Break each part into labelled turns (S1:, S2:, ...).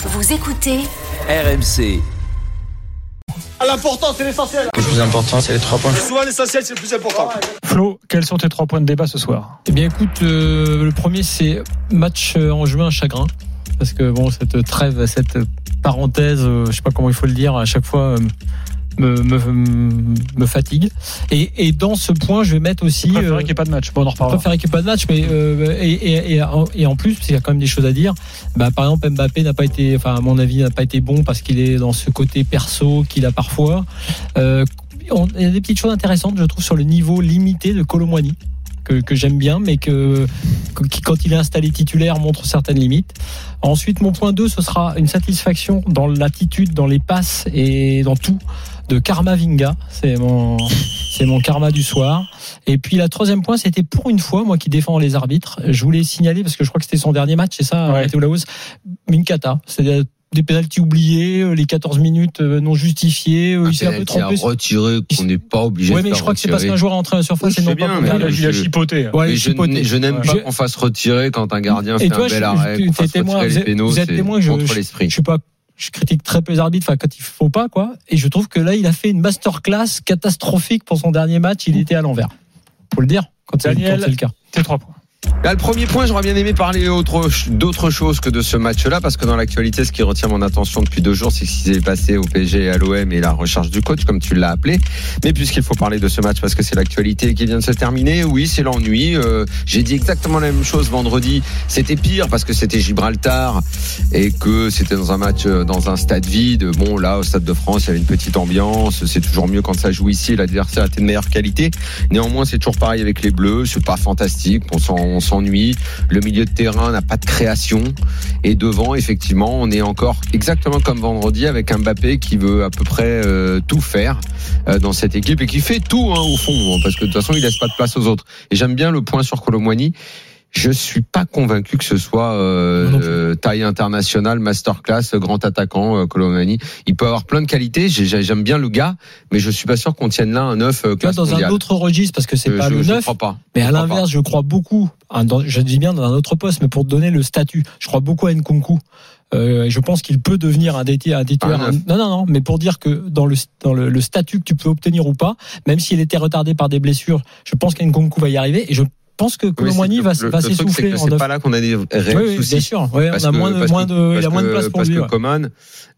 S1: Vous écoutez
S2: RMC.
S3: L'important, c'est l'essentiel.
S4: Le plus important, c'est les trois points.
S3: Souvent, l'essentiel, c'est le plus important.
S5: Flo, quels sont tes trois points de débat ce soir?
S6: Eh bien, écoute, euh, le premier, c'est match euh, en juin chagrin. Parce que, bon, cette trêve, cette parenthèse, euh, je sais pas comment il faut le dire, à chaque fois, euh, me, me, me fatigue. Et, et dans ce point, je vais mettre aussi.
S5: Je préférais
S6: euh,
S5: qu'il n'y ait pas de match. Bon, on en
S6: je
S5: reparlera.
S6: préfère qu'il n'y ait pas de match, mais euh, et, et, et, en- plus, parce qu'il y a quand même des choses à dire. Bah, par exemple, Mbappé n'a pas été, enfin à mon avis, n'a pas été bon parce qu'il est dans ce côté perso qu'il a parfois. Euh, on- il y a des petites choses intéressantes, je trouve, sur le niveau limité de Colomwani que, que j'aime bien, mais que, que- qui, quand il est installé titulaire, montre certaines limites. Ensuite, mon point 2, ce sera une satisfaction dans l'attitude, dans les passes et dans tout de Karma Vinga. C'est mon, c'est mon karma du soir. Et puis la troisième point, c'était pour une fois, moi qui défends les arbitres, je voulais signaler parce que je crois que c'était son dernier match, c'est ça,
S5: Ouais.
S6: Matteo Laos, une cata. C'est des pénalties oubliés, euh, les 14 minutes euh, non justifiées, euh, il s'est un peu
S7: penalty à
S6: trompé.
S7: retirer qu'on n'est pas obligé
S6: Ouais,
S7: de
S6: mais je crois que c'est parce qu'un joueur est entré à la surface
S7: Oui,
S6: et
S7: je
S6: non pas
S7: bien,
S6: pour
S7: mais
S5: Il
S6: faire
S5: a,
S6: le-
S5: il a chipoté.
S6: Ouais, il
S7: je, je n'aime
S5: Ouais.
S7: pas
S6: Je-
S7: qu'on fasse retirer quand un gardien
S6: Et
S7: fait
S6: toi,
S7: un
S6: je-
S7: bel
S6: je-
S7: arrêt,
S6: tu-
S7: qu'on
S6: t'es
S7: fasse
S6: témoin,
S7: retirer
S6: vous
S7: les
S6: êtes-
S7: pénaux,
S6: vous êtes
S7: c'est
S6: témoin, je-
S7: contre
S6: je-
S7: l'esprit.
S6: Je suis pas, je critique très peu les arbitres, enfin quand il faut pas quoi. Et je trouve que là, il a fait une masterclass catastrophique pour son dernier match. Il était à l'envers. Faut le dire quand c'est
S5: Daniel.
S6: quand c'est le cas.
S5: Tes trois points.
S7: Là, le premier point, j'aurais bien aimé parler autre- d'autre chose que de ce match-là, parce que dans l'actualité, ce qui retient mon attention depuis deux jours, c'est ce qui s'est passé au PSG et à l'OM et la recherche du coach, comme tu l'as appelé. Mais puisqu'il faut parler de ce match, parce que c'est l'actualité qui vient de se terminer, oui, c'est l'ennui. Euh, J'ai dit exactement la même chose vendredi. C'était pire parce que c'était Gibraltar et que c'était dans un match, euh, dans un stade vide. Bon, là, au Stade de France, il y avait une petite ambiance. C'est toujours mieux quand ça joue ici. L'adversaire était de meilleure qualité. Néanmoins, c'est toujours pareil avec les Bleus. C'est pas fantastique. S'ennuie. Le milieu de terrain n'a pas de création. Et devant, effectivement, on est encore exactement comme vendredi avec Mbappé qui veut à peu près euh, tout faire euh, dans cette équipe et qui fait tout hein, au fond, parce que de toute façon, il laisse pas de place aux autres. Et j'aime bien le point sur Colomwani. Je suis pas convaincu que ce soit euh, euh, taille internationale, masterclass, grand attaquant, euh, Colomwani. Il peut avoir plein de qualités. J'ai- j'ai- J'aime bien le gars, mais je suis pas sûr qu'on tienne là un neuf euh, classe
S6: dans
S7: mondiale.
S6: un autre registre, parce que c'est
S7: Euh,
S6: pas
S7: je,
S6: le
S7: je
S6: 9,
S7: crois pas.
S6: mais à l'inverse, je crois beaucoup, hein, je dis bien dans un autre poste, mais pour te donner le statut, je crois beaucoup à Nkunku. Euh, je pense qu'il peut devenir un titulaire.
S7: Un neuf.
S6: non, non, non, mais pour dire que dans le, dans le, le statut que tu peux obtenir ou pas, même s'il était retardé par des blessures, je pense qu'Nkunku va y arriver. Et je pense que
S7: c'est-
S6: va, va
S7: le truc, c'est
S6: s'essouffler
S7: C'est pas là qu'on a des réels
S6: Oui, oui,
S7: soucis.
S6: bien sûr. Ouais,
S7: Parce
S6: on a
S7: que-
S6: moins de,
S7: parce
S6: moins
S7: que-
S6: de, il
S7: parce
S6: a moins de
S7: que-
S6: place pour
S7: parce
S6: lui.
S7: que
S6: ouais.
S7: Coman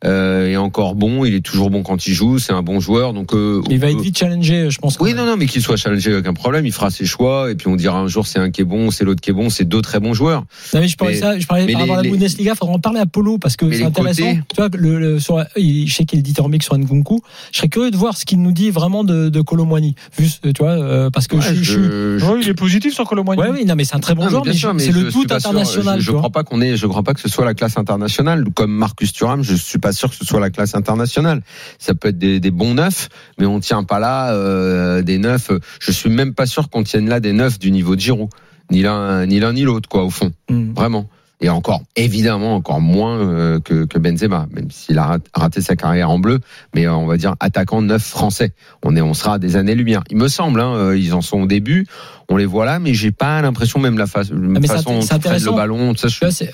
S7: euh, est encore bon, il est toujours bon quand il joue, c'est un bon joueur, donc euh,
S6: Il va être vite challengé, je pense.
S7: Oui, non, non, mais qu'il soit challengé, aucun problème. Il fera ses choix, et puis on dira un jour c'est un qui est bon, c'est l'autre qui est bon, c'est deux très bons joueurs.
S6: Non, mais je parlais
S7: Mais-
S6: ça, je parlais
S7: mais
S6: par rapport à
S7: les-
S6: la
S7: les-
S6: Bundesliga, faudra en parler à Polo parce que c'est intéressant.
S7: côtés-
S6: Tu vois, le, le- sur, il, je sais qu'il est dithyrambique sur Nkunku. Je serais curieux de voir ce qu'il nous dit vraiment de, de Colomwani. Vu, ce- tu vois, euh, parce que je, je,
S7: je- je-
S5: Oui, il est positif sur Colomboigny.
S6: Ouais, oui, non, mais c'est un très bon
S7: Non, mais
S6: joueur,
S7: bien
S6: mais,
S7: mais
S6: c'est le tout
S7: sûr.
S6: international.
S7: Je,
S6: vois.
S7: crois pas qu'on est, je crois pas que ce soit la classe internationale. Comme Marcus Thuram, je suis pas sûr que ce soit la classe internationale. Ça peut être des, des bons neufs, mais on tient pas là euh, des neufs. Je suis même pas sûr qu'on tienne là des neufs du niveau de Giroud, ni l'un ni l'un ni l'autre, quoi, au fond,
S6: Mm.
S7: vraiment. Et encore, évidemment, encore moins euh, que, que Benzema, même s'il a rat- raté sa carrière en bleu, mais euh, on va dire attaquant neuf français. On est, on sera à des années-lumière. Il me semble, hein, euh, ils en sont au début, on les voit là, mais j'ai pas l'impression, même la fa-
S6: Ah, mais c'est
S7: façon dont
S6: c'est
S7: ils le ballon, tout ça, je suis
S6: c'est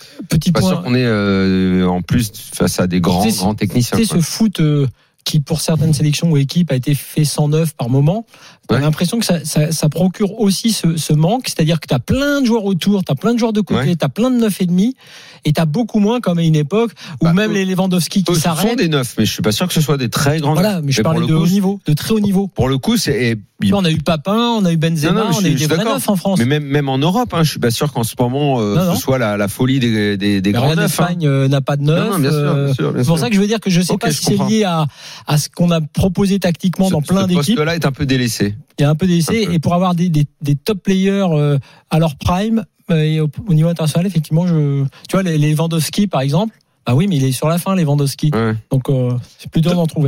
S7: pas sûr
S6: point.
S7: qu'on est euh, en plus face à des grands, grands techniciens.
S6: Tu sais,
S7: quoi.
S6: ce foot euh, qui, pour certaines sélections ou équipes, a été fait 109 par moment, t'as
S7: Ouais.
S6: l'impression que ça, ça, ça procure aussi ce, ce manque, c'est-à-dire que t'as plein de joueurs autour, t'as plein de joueurs de côté,
S7: Ouais.
S6: t'as plein de neuf et demi, et t'as beaucoup moins comme à une époque où
S7: Bah,
S6: même
S7: eux-
S6: les Lewandowski qui
S7: ce sont
S6: s'arrêtent.
S7: des neufs, mais je suis pas sûr que ce soit des très grands
S6: Voilà, mais je
S7: pour
S6: parlais de
S7: coup,
S6: haut niveau, de très haut niveau.
S7: Pour le coup, c'est
S6: on a eu Papin, on a eu Benzema,
S7: Non, non, je
S6: on a eu des vrais neufs en France.
S7: mais même même en Europe, hein, je suis pas sûr qu'en ce moment euh,
S6: Non,
S7: ce soit la, la folie des, des, des
S6: Mais
S7: grands neufs. hein.
S6: l'Espagne euh, n'a pas de neuf.
S7: Non, non, bien sûr,
S6: euh,
S7: bien sûr, bien
S6: c'est pour ça que je veux dire que je sais pas si c'est lié à, à ce qu'on a proposé tactiquement
S7: Ce-
S6: dans plein
S7: ce
S6: d'équipes.
S7: poste-là est un peu délaissé.
S6: Il y a un peu d'essai
S7: Un peu.
S6: et pour avoir des, des, des top players euh, à leur prime euh, et au, au niveau international, effectivement, je, tu vois les, les Lewandowski par exemple. Bah oui, mais il est sur la fin, les Lewandowski.
S7: Ouais.
S6: Donc euh, c'est plus dur d'en trouver.